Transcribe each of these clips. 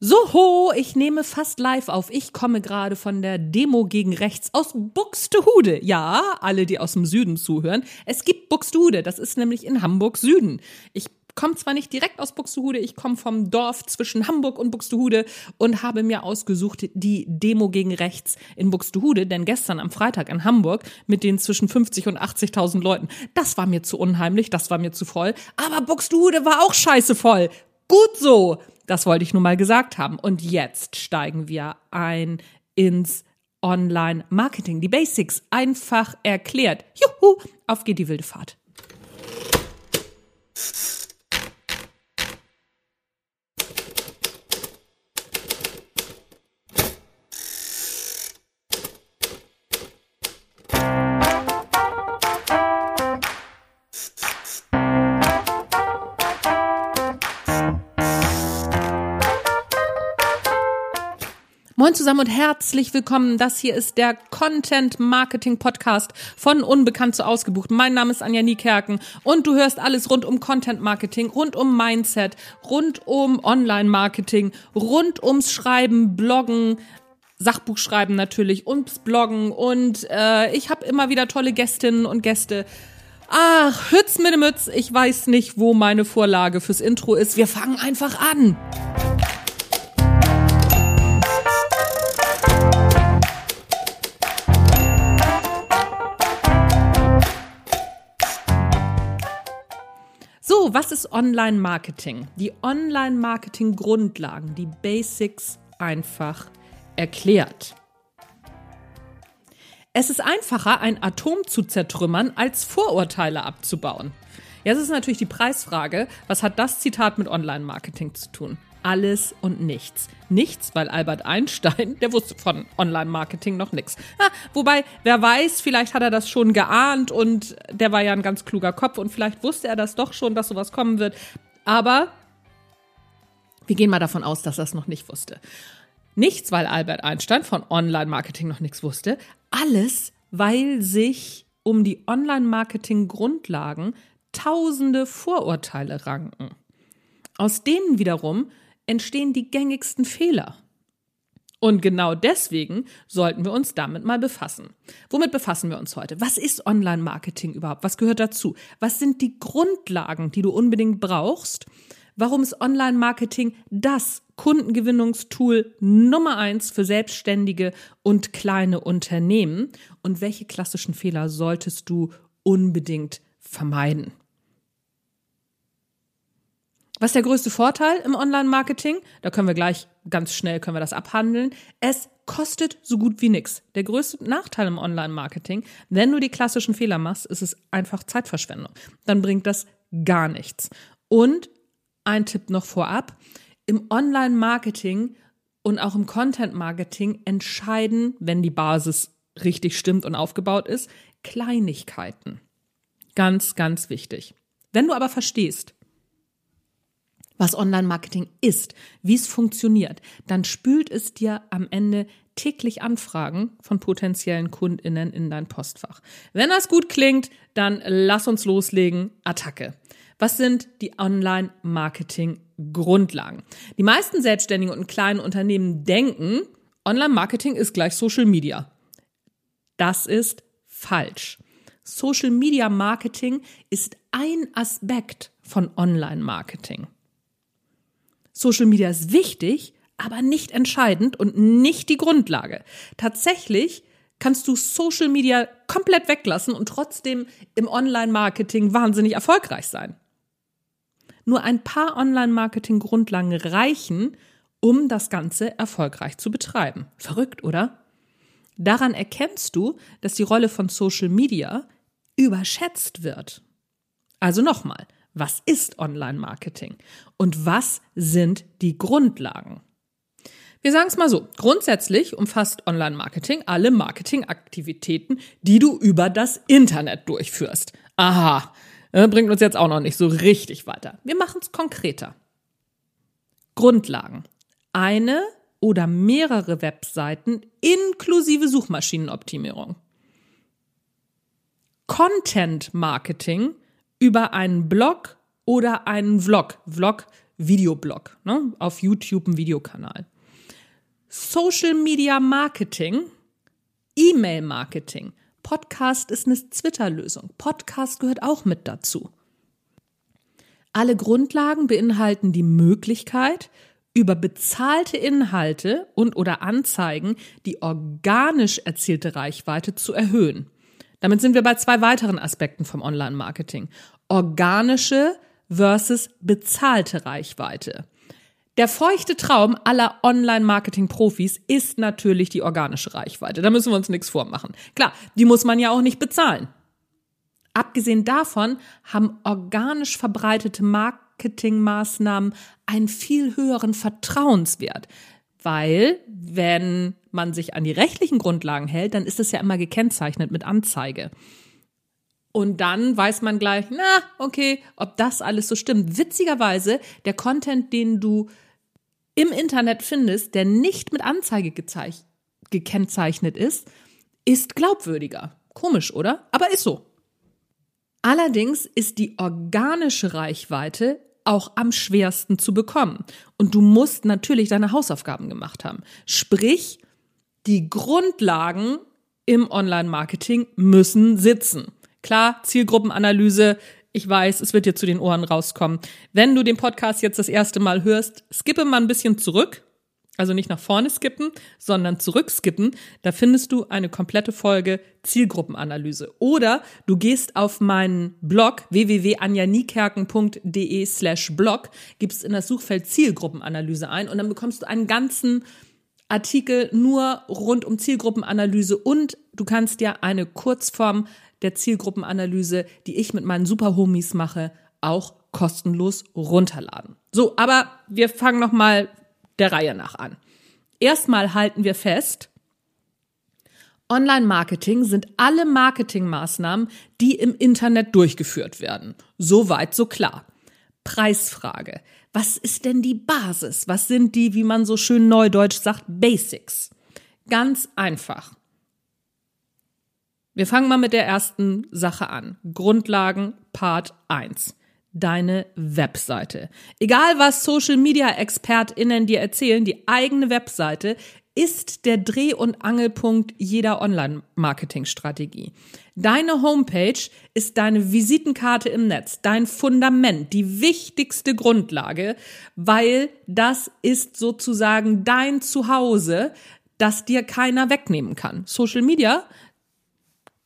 So, ich nehme fast live auf. Ich komme gerade von der Demo gegen rechts aus Buxtehude. Ja, alle, die aus dem Süden zuhören. Es gibt Buxtehude, das ist nämlich in Hamburg Süden. Ich komme zwar nicht direkt aus Buxtehude, ich komme vom Dorf zwischen Hamburg und Buxtehude und habe mir ausgesucht die Demo gegen rechts in Buxtehude, denn gestern am Freitag in Hamburg mit den zwischen 50 und 80.000 Leuten, das war mir zu unheimlich, das war mir zu voll, aber Buxtehude war auch scheiße voll. Gut so. Das wollte ich nur mal gesagt haben. Und jetzt steigen wir ein ins Online-Marketing. Die Basics einfach erklärt. Juhu, auf geht die wilde Fahrt. Zusammen und herzlich willkommen. Das hier ist der Content Marketing Podcast von Unbekannt zu Ausgebucht. Mein Name ist Anja Niekerken und du hörst alles rund um Content Marketing, rund um Mindset, rund um Online Marketing, rund ums Schreiben, Bloggen, Sachbuch schreiben natürlich, ums Bloggen und äh, ich habe immer wieder tolle Gästinnen und Gäste. Ach, Hütz mit dem Mütz, ich weiß nicht, wo meine Vorlage fürs Intro ist. Wir fangen einfach an. Was ist Online-Marketing? Die Online-Marketing-Grundlagen, die Basics einfach erklärt. Es ist einfacher, ein Atom zu zertrümmern, als Vorurteile abzubauen. Jetzt ist natürlich die Preisfrage, was hat das Zitat mit Online-Marketing zu tun? alles und nichts. Nichts, weil Albert Einstein, der wusste von Online-Marketing noch nichts. Ah, wobei, wer weiß, vielleicht hat er das schon geahnt und der war ja ein ganz kluger Kopf und vielleicht wusste er das doch schon, dass sowas kommen wird. Aber wir gehen mal davon aus, dass er es noch nicht wusste. Nichts, weil Albert Einstein von Online-Marketing noch nichts wusste. Alles, weil sich um die Online-Marketing-Grundlagen tausende Vorurteile ranken. Aus denen wiederum entstehen die gängigsten Fehler. Und genau deswegen sollten wir uns damit mal befassen. Womit befassen wir uns heute? Was ist Online-Marketing überhaupt? Was gehört dazu? Was sind die Grundlagen, die du unbedingt brauchst? Warum ist Online-Marketing das Kundengewinnungstool Nummer eins für Selbstständige und kleine Unternehmen? Und welche klassischen Fehler solltest du unbedingt vermeiden? Was ist der größte Vorteil im Online-Marketing? Da können wir gleich ganz schnell können wir das abhandeln. Es kostet so gut wie nichts. Der größte Nachteil im Online-Marketing, wenn du die klassischen Fehler machst, ist es einfach Zeitverschwendung. Dann bringt das gar nichts. Und ein Tipp noch vorab. Im Online-Marketing und auch im Content-Marketing entscheiden, wenn die Basis richtig stimmt und aufgebaut ist, Kleinigkeiten. Ganz, ganz wichtig. Wenn du aber verstehst, was Online-Marketing ist, wie es funktioniert, dann spült es dir am Ende täglich Anfragen von potenziellen KundInnen in dein Postfach. Wenn das gut klingt, dann lass uns loslegen. Attacke. Was sind die Online-Marketing-Grundlagen? Die meisten Selbstständigen und kleinen Unternehmen denken, Online-Marketing ist gleich Social Media. Das ist falsch. Social Media Marketing ist ein Aspekt von Online-Marketing. Social Media ist wichtig, aber nicht entscheidend und nicht die Grundlage. Tatsächlich kannst du Social Media komplett weglassen und trotzdem im Online-Marketing wahnsinnig erfolgreich sein. Nur ein paar Online-Marketing-Grundlagen reichen, um das Ganze erfolgreich zu betreiben. Verrückt, oder? Daran erkennst du, dass die Rolle von Social Media überschätzt wird. Also nochmal, was ist Online-Marketing und was sind die Grundlagen? Wir sagen es mal so, grundsätzlich umfasst Online-Marketing alle Marketingaktivitäten, die du über das Internet durchführst. Aha, äh, bringt uns jetzt auch noch nicht so richtig weiter. Wir machen es konkreter. Grundlagen. Eine oder mehrere Webseiten inklusive Suchmaschinenoptimierung. Content Marketing über einen Blog oder einen Vlog. Vlog Videoblog, ne? auf YouTube ein Videokanal. Social Media Marketing, E-Mail Marketing. Podcast ist eine Twitter-Lösung. Podcast gehört auch mit dazu. Alle Grundlagen beinhalten die Möglichkeit, über bezahlte Inhalte und oder Anzeigen die organisch erzielte Reichweite zu erhöhen. Damit sind wir bei zwei weiteren Aspekten vom Online-Marketing. Organische versus bezahlte Reichweite. Der feuchte Traum aller Online-Marketing-Profis ist natürlich die organische Reichweite. Da müssen wir uns nichts vormachen. Klar, die muss man ja auch nicht bezahlen. Abgesehen davon haben organisch verbreitete Marketingmaßnahmen einen viel höheren Vertrauenswert. Weil, wenn man sich an die rechtlichen Grundlagen hält, dann ist es ja immer gekennzeichnet mit Anzeige. Und dann weiß man gleich, na, okay, ob das alles so stimmt. Witzigerweise, der Content, den du im Internet findest, der nicht mit Anzeige gekennzeichnet ist, ist glaubwürdiger. Komisch, oder? Aber ist so. Allerdings ist die organische Reichweite auch am schwersten zu bekommen. Und du musst natürlich deine Hausaufgaben gemacht haben. Sprich, die Grundlagen im Online-Marketing müssen sitzen. Klar, Zielgruppenanalyse. Ich weiß, es wird dir zu den Ohren rauskommen. Wenn du den Podcast jetzt das erste Mal hörst, skippe mal ein bisschen zurück also nicht nach vorne skippen, sondern zurückskippen. Da findest du eine komplette Folge Zielgruppenanalyse. Oder du gehst auf meinen Blog www.anjanikerken.de slash blog, gibst in das Suchfeld Zielgruppenanalyse ein und dann bekommst du einen ganzen Artikel nur rund um Zielgruppenanalyse und du kannst dir eine Kurzform der Zielgruppenanalyse, die ich mit meinen Superhomies mache, auch kostenlos runterladen. So, aber wir fangen noch mal der Reihe nach an. Erstmal halten wir fest, Online-Marketing sind alle Marketingmaßnahmen, die im Internet durchgeführt werden. So weit, so klar. Preisfrage. Was ist denn die Basis? Was sind die, wie man so schön neudeutsch sagt, Basics? Ganz einfach. Wir fangen mal mit der ersten Sache an. Grundlagen Part 1 deine Webseite. Egal was Social Media ExpertInnen dir erzählen, die eigene Webseite ist der Dreh- und Angelpunkt jeder Online-Marketing-Strategie. Deine Homepage ist deine Visitenkarte im Netz, dein Fundament, die wichtigste Grundlage, weil das ist sozusagen dein Zuhause, das dir keiner wegnehmen kann. Social Media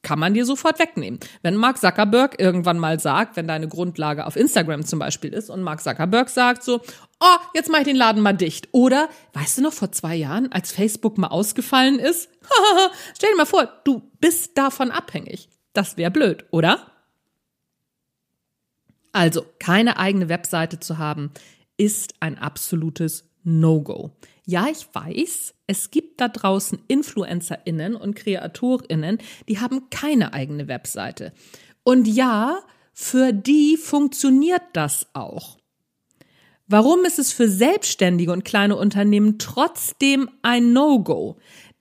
kann man dir sofort wegnehmen. Wenn Mark Zuckerberg irgendwann mal sagt, wenn deine Grundlage auf Instagram zum Beispiel ist und Mark Zuckerberg sagt so, oh, jetzt mache ich den Laden mal dicht. Oder, weißt du noch, vor zwei Jahren, als Facebook mal ausgefallen ist? Stell dir mal vor, du bist davon abhängig. Das wäre blöd, oder? Also, keine eigene Webseite zu haben, ist ein absolutes No-Go. Ja, ich weiß, es gibt da draußen InfluencerInnen und KreatorInnen, die haben keine eigene Webseite. Und ja, für die funktioniert das auch. Warum ist es für Selbstständige und kleine Unternehmen trotzdem ein No-Go?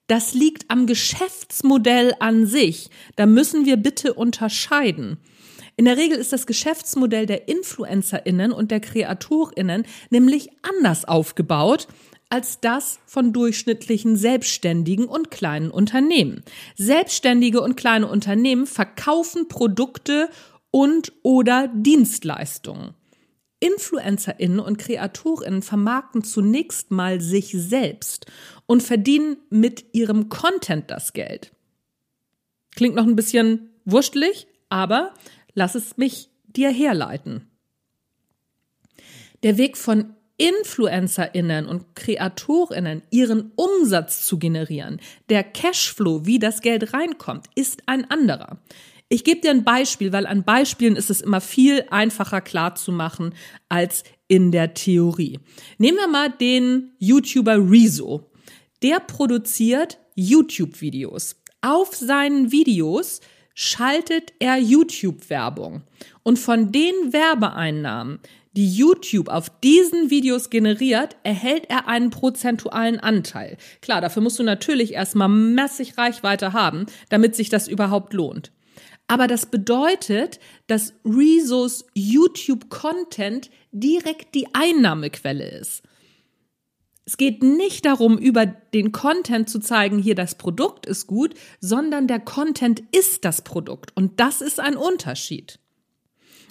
Das liegt am Geschäftsmodell an sich. Da müssen wir bitte unterscheiden. In der Regel ist das Geschäftsmodell der InfluencerInnen und der KreatorInnen nämlich anders aufgebaut als das von durchschnittlichen Selbstständigen und kleinen Unternehmen. Selbstständige und kleine Unternehmen verkaufen Produkte und oder Dienstleistungen. InfluencerInnen und KreatorInnen vermarkten zunächst mal sich selbst und verdienen mit ihrem Content das Geld. Klingt noch ein bisschen wurstelig, aber lass es mich dir herleiten. Der Weg von InfluencerInnen und KreatorInnen ihren Umsatz zu generieren, der Cashflow, wie das Geld reinkommt, ist ein anderer. Ich gebe dir ein Beispiel, weil an Beispielen ist es immer viel einfacher klar zu machen als in der Theorie. Nehmen wir mal den YouTuber Rezo. Der produziert YouTube-Videos. Auf seinen Videos schaltet er YouTube-Werbung. Und von den Werbeeinnahmen, die YouTube auf diesen Videos generiert, erhält er einen prozentualen Anteil. Klar, dafür musst du natürlich erstmal massig Reichweite haben, damit sich das überhaupt lohnt. Aber das bedeutet, dass Rezos YouTube-Content direkt die Einnahmequelle ist. Es geht nicht darum, über den Content zu zeigen, hier das Produkt ist gut, sondern der Content ist das Produkt. Und das ist ein Unterschied.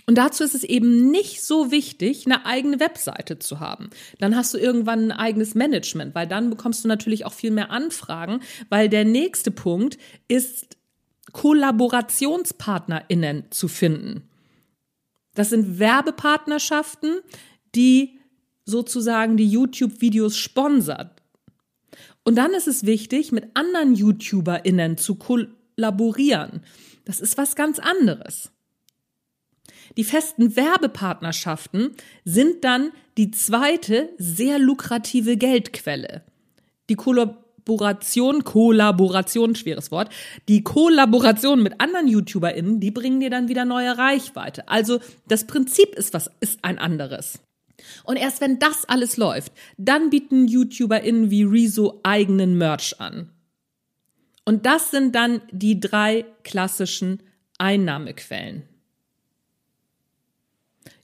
Und dazu ist es eben nicht so wichtig, eine eigene Webseite zu haben. Dann hast du irgendwann ein eigenes Management, weil dann bekommst du natürlich auch viel mehr Anfragen, weil der nächste Punkt ist, KollaborationspartnerInnen zu finden. Das sind Werbepartnerschaften, die sozusagen die YouTube-Videos sponsert. Und dann ist es wichtig, mit anderen YouTuberInnen zu kollaborieren. Das ist was ganz anderes. Die festen Werbepartnerschaften sind dann die zweite sehr lukrative Geldquelle. Die Kollaboration, Kollaboration, schweres Wort, die Kollaboration mit anderen YouTuberInnen, die bringen dir dann wieder neue Reichweite. Also das Prinzip ist was, ist ein anderes. Und erst wenn das alles läuft, dann bieten YouTuberInnen wie Rezo eigenen Merch an. Und das sind dann die drei klassischen Einnahmequellen.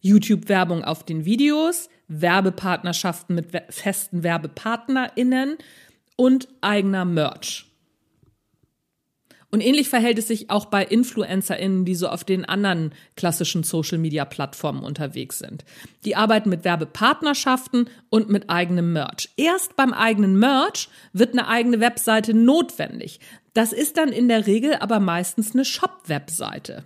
YouTube-Werbung auf den Videos, Werbepartnerschaften mit festen WerbepartnerInnen und eigener Merch. Und ähnlich verhält es sich auch bei InfluencerInnen, die so auf den anderen klassischen Social-Media-Plattformen unterwegs sind. Die arbeiten mit Werbepartnerschaften und mit eigenem Merch. Erst beim eigenen Merch wird eine eigene Webseite notwendig. Das ist dann in der Regel aber meistens eine Shop-Webseite.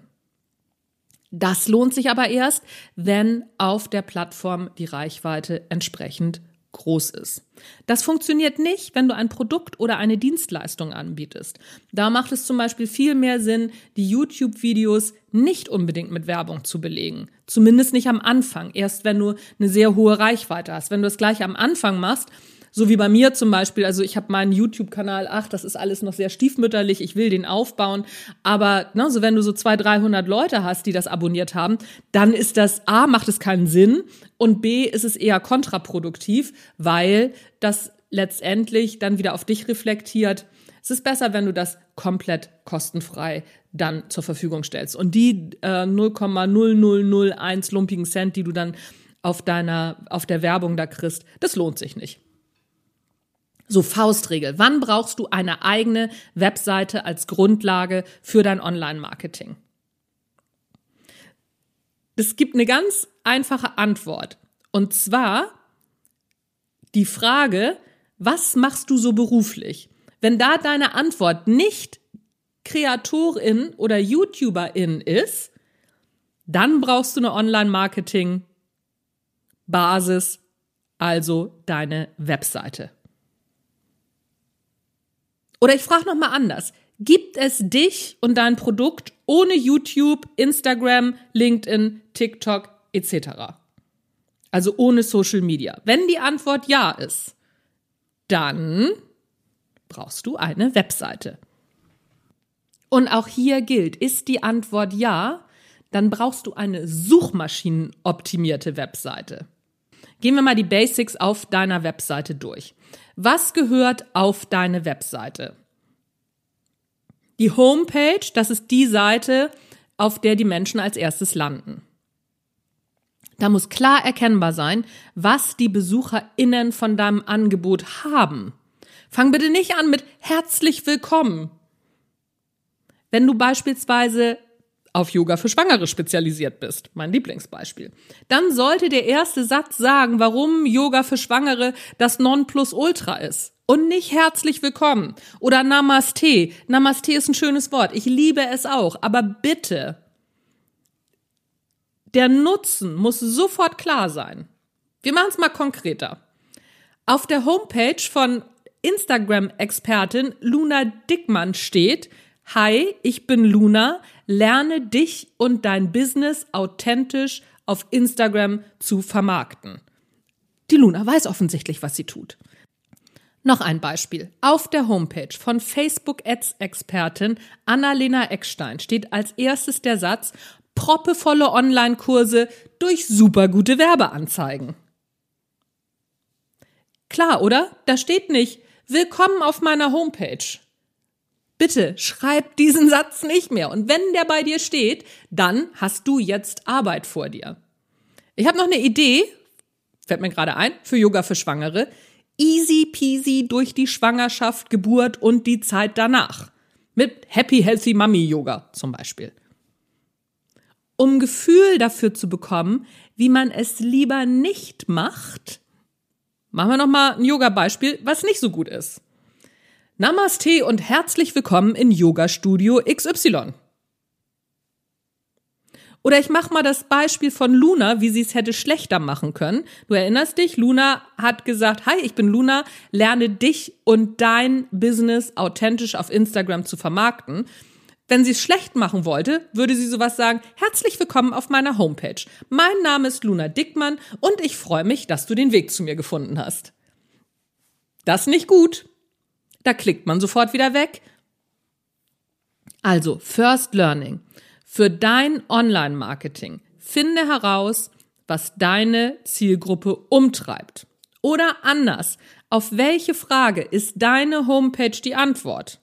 Das lohnt sich aber erst, wenn auf der Plattform die Reichweite entsprechend groß ist. Das funktioniert nicht, wenn du ein Produkt oder eine Dienstleistung anbietest. Da macht es zum Beispiel viel mehr Sinn, die YouTube-Videos nicht unbedingt mit Werbung zu belegen. Zumindest nicht am Anfang. Erst wenn du eine sehr hohe Reichweite hast. Wenn du es gleich am Anfang machst, so wie bei mir zum Beispiel, also ich habe meinen YouTube-Kanal, ach, das ist alles noch sehr stiefmütterlich, ich will den aufbauen. Aber ne, so wenn du so 200, 300 Leute hast, die das abonniert haben, dann ist das A, macht es keinen Sinn und B, ist es eher kontraproduktiv, weil das letztendlich dann wieder auf dich reflektiert. Es ist besser, wenn du das komplett kostenfrei dann zur Verfügung stellst. Und die äh, 0,0001 lumpigen Cent, die du dann auf deiner, auf der Werbung da kriegst, das lohnt sich nicht. So Faustregel. Wann brauchst du eine eigene Webseite als Grundlage für dein Online-Marketing? Es gibt eine ganz einfache Antwort. Und zwar die Frage, was machst du so beruflich? Wenn da deine Antwort nicht Kreatorin oder YouTuberin ist, dann brauchst du eine Online-Marketing-Basis, also deine Webseite. Oder ich frage noch mal anders. Gibt es dich und dein Produkt ohne YouTube, Instagram, LinkedIn, TikTok etc.? Also ohne Social Media. Wenn die Antwort ja ist, dann brauchst du eine Webseite. Und auch hier gilt, ist die Antwort ja, dann brauchst du eine suchmaschinenoptimierte Webseite. Gehen wir mal die Basics auf deiner Webseite durch. Was gehört auf deine Webseite? Die Homepage, das ist die Seite, auf der die Menschen als erstes landen. Da muss klar erkennbar sein, was die BesucherInnen von deinem Angebot haben. Fang bitte nicht an mit herzlich willkommen. Wenn du beispielsweise auf Yoga für Schwangere spezialisiert bist, mein Lieblingsbeispiel, dann sollte der erste Satz sagen, warum Yoga für Schwangere das Nonplusultra ist und nicht herzlich willkommen oder Namaste. Namaste ist ein schönes Wort. Ich liebe es auch, aber bitte, der Nutzen muss sofort klar sein. Wir machen es mal konkreter. Auf der Homepage von Instagram-Expertin Luna Dickmann steht, Hi, ich bin Luna, lerne dich und dein Business authentisch auf Instagram zu vermarkten. Die Luna weiß offensichtlich, was sie tut. Noch ein Beispiel. Auf der Homepage von Facebook Ads Expertin Annalena Eckstein steht als erstes der Satz proppevolle Online-Kurse durch supergute Werbeanzeigen. Klar, oder? Da steht nicht Willkommen auf meiner Homepage. Bitte schreib diesen Satz nicht mehr. Und wenn der bei dir steht, dann hast du jetzt Arbeit vor dir. Ich habe noch eine Idee, fällt mir gerade ein, für Yoga für Schwangere. Easy peasy durch die Schwangerschaft, Geburt und die Zeit danach. Mit Happy Healthy Mummy Yoga zum Beispiel. Um Gefühl dafür zu bekommen, wie man es lieber nicht macht, machen wir nochmal ein Yoga-Beispiel, was nicht so gut ist. Namaste und herzlich willkommen in Yoga Studio XY. Oder ich mache mal das Beispiel von Luna, wie sie es hätte schlechter machen können. Du erinnerst dich, Luna hat gesagt, hi, ich bin Luna, lerne dich und dein Business authentisch auf Instagram zu vermarkten. Wenn sie es schlecht machen wollte, würde sie sowas sagen, herzlich willkommen auf meiner Homepage. Mein Name ist Luna Dickmann und ich freue mich, dass du den Weg zu mir gefunden hast. Das nicht gut. Da klickt man sofort wieder weg. Also, First Learning. Für dein Online-Marketing finde heraus, was deine Zielgruppe umtreibt. Oder anders, auf welche Frage ist deine Homepage die Antwort?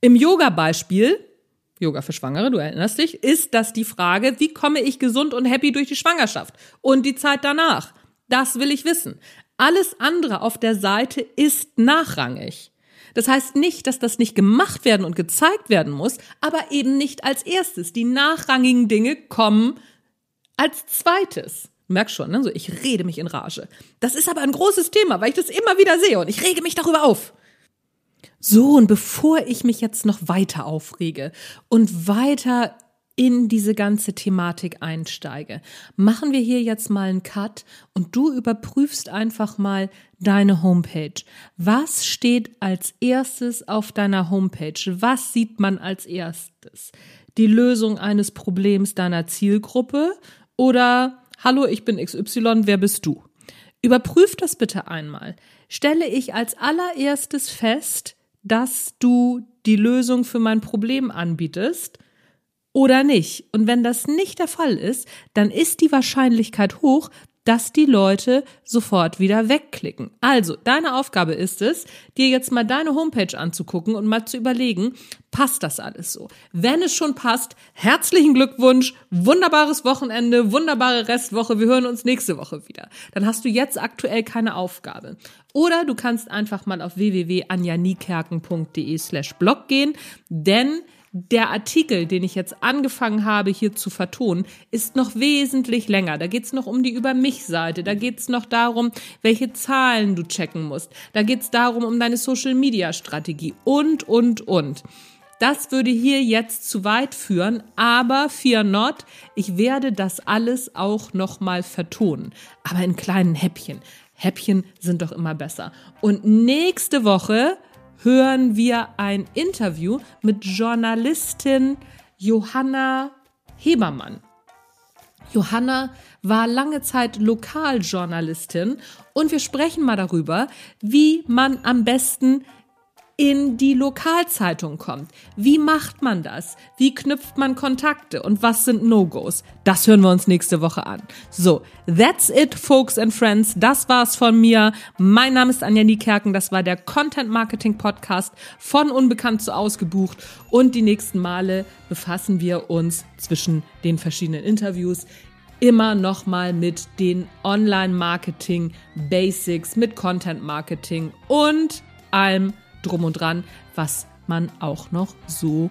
Im Yoga-Beispiel, Yoga für Schwangere, du erinnerst dich, ist das die Frage, wie komme ich gesund und happy durch die Schwangerschaft und die Zeit danach? Das will ich wissen. Alles andere auf der Seite ist nachrangig. Das heißt nicht, dass das nicht gemacht werden und gezeigt werden muss, aber eben nicht als erstes. Die nachrangigen Dinge kommen als zweites. Du merkst schon, ne? so ich rede mich in Rage. Das ist aber ein großes Thema, weil ich das immer wieder sehe und ich rege mich darüber auf. So, und bevor ich mich jetzt noch weiter aufrege und weiter in diese ganze Thematik einsteige, machen wir hier jetzt mal einen Cut und du überprüfst einfach mal deine Homepage. Was steht als erstes auf deiner Homepage? Was sieht man als erstes? Die Lösung eines Problems deiner Zielgruppe oder Hallo, ich bin XY, wer bist du? Überprüf das bitte einmal. Stelle ich als allererstes fest, dass du die Lösung für mein Problem anbietest oder nicht. Und wenn das nicht der Fall ist, dann ist die Wahrscheinlichkeit hoch, dass die Leute sofort wieder wegklicken. Also, deine Aufgabe ist es, dir jetzt mal deine Homepage anzugucken und mal zu überlegen, passt das alles so? Wenn es schon passt, herzlichen Glückwunsch, wunderbares Wochenende, wunderbare Restwoche, wir hören uns nächste Woche wieder. Dann hast du jetzt aktuell keine Aufgabe. Oder du kannst einfach mal auf www.anjanikerken.de slash blog gehen, denn der Artikel, den ich jetzt angefangen habe hier zu vertonen, ist noch wesentlich länger. Da geht's noch um die Über mich-Seite, da geht's noch darum, welche Zahlen du checken musst, da geht's darum, um deine Social-Media-Strategie und, und, und. Das würde hier jetzt zu weit führen, aber fear not, ich werde das alles auch nochmal vertonen, aber in kleinen Häppchen. Häppchen sind doch immer besser. Und nächste Woche hören wir ein Interview mit Journalistin Johanna Hebermann. Johanna war lange Zeit Lokaljournalistin und wir sprechen mal darüber, wie man am besten in die Lokalzeitung kommt. Wie macht man das? Wie knüpft man Kontakte? Und was sind No-Gos? Das hören wir uns nächste Woche an. So, that's it, folks and friends. Das war's von mir. Mein Name ist Anja Niekerken. Das war der Content Marketing Podcast von Unbekannt zu Ausgebucht. Und die nächsten Male befassen wir uns zwischen den verschiedenen Interviews immer noch mal mit den Online Marketing Basics, mit Content Marketing und allem drum und dran, was man auch noch so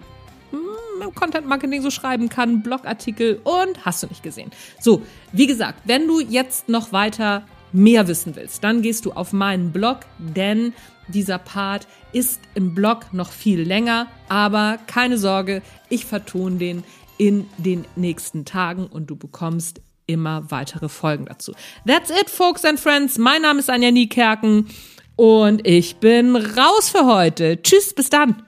hm, im Content Marketing so schreiben kann, Blogartikel und hast du nicht gesehen. So, wie gesagt, wenn du jetzt noch weiter mehr wissen willst, dann gehst du auf meinen Blog, denn dieser Part ist im Blog noch viel länger, aber keine Sorge, ich vertone den in den nächsten Tagen und du bekommst immer weitere Folgen dazu. That's it, folks and friends. Mein Name ist Anja Niekerken. Und ich bin raus für heute. Tschüss, bis dann.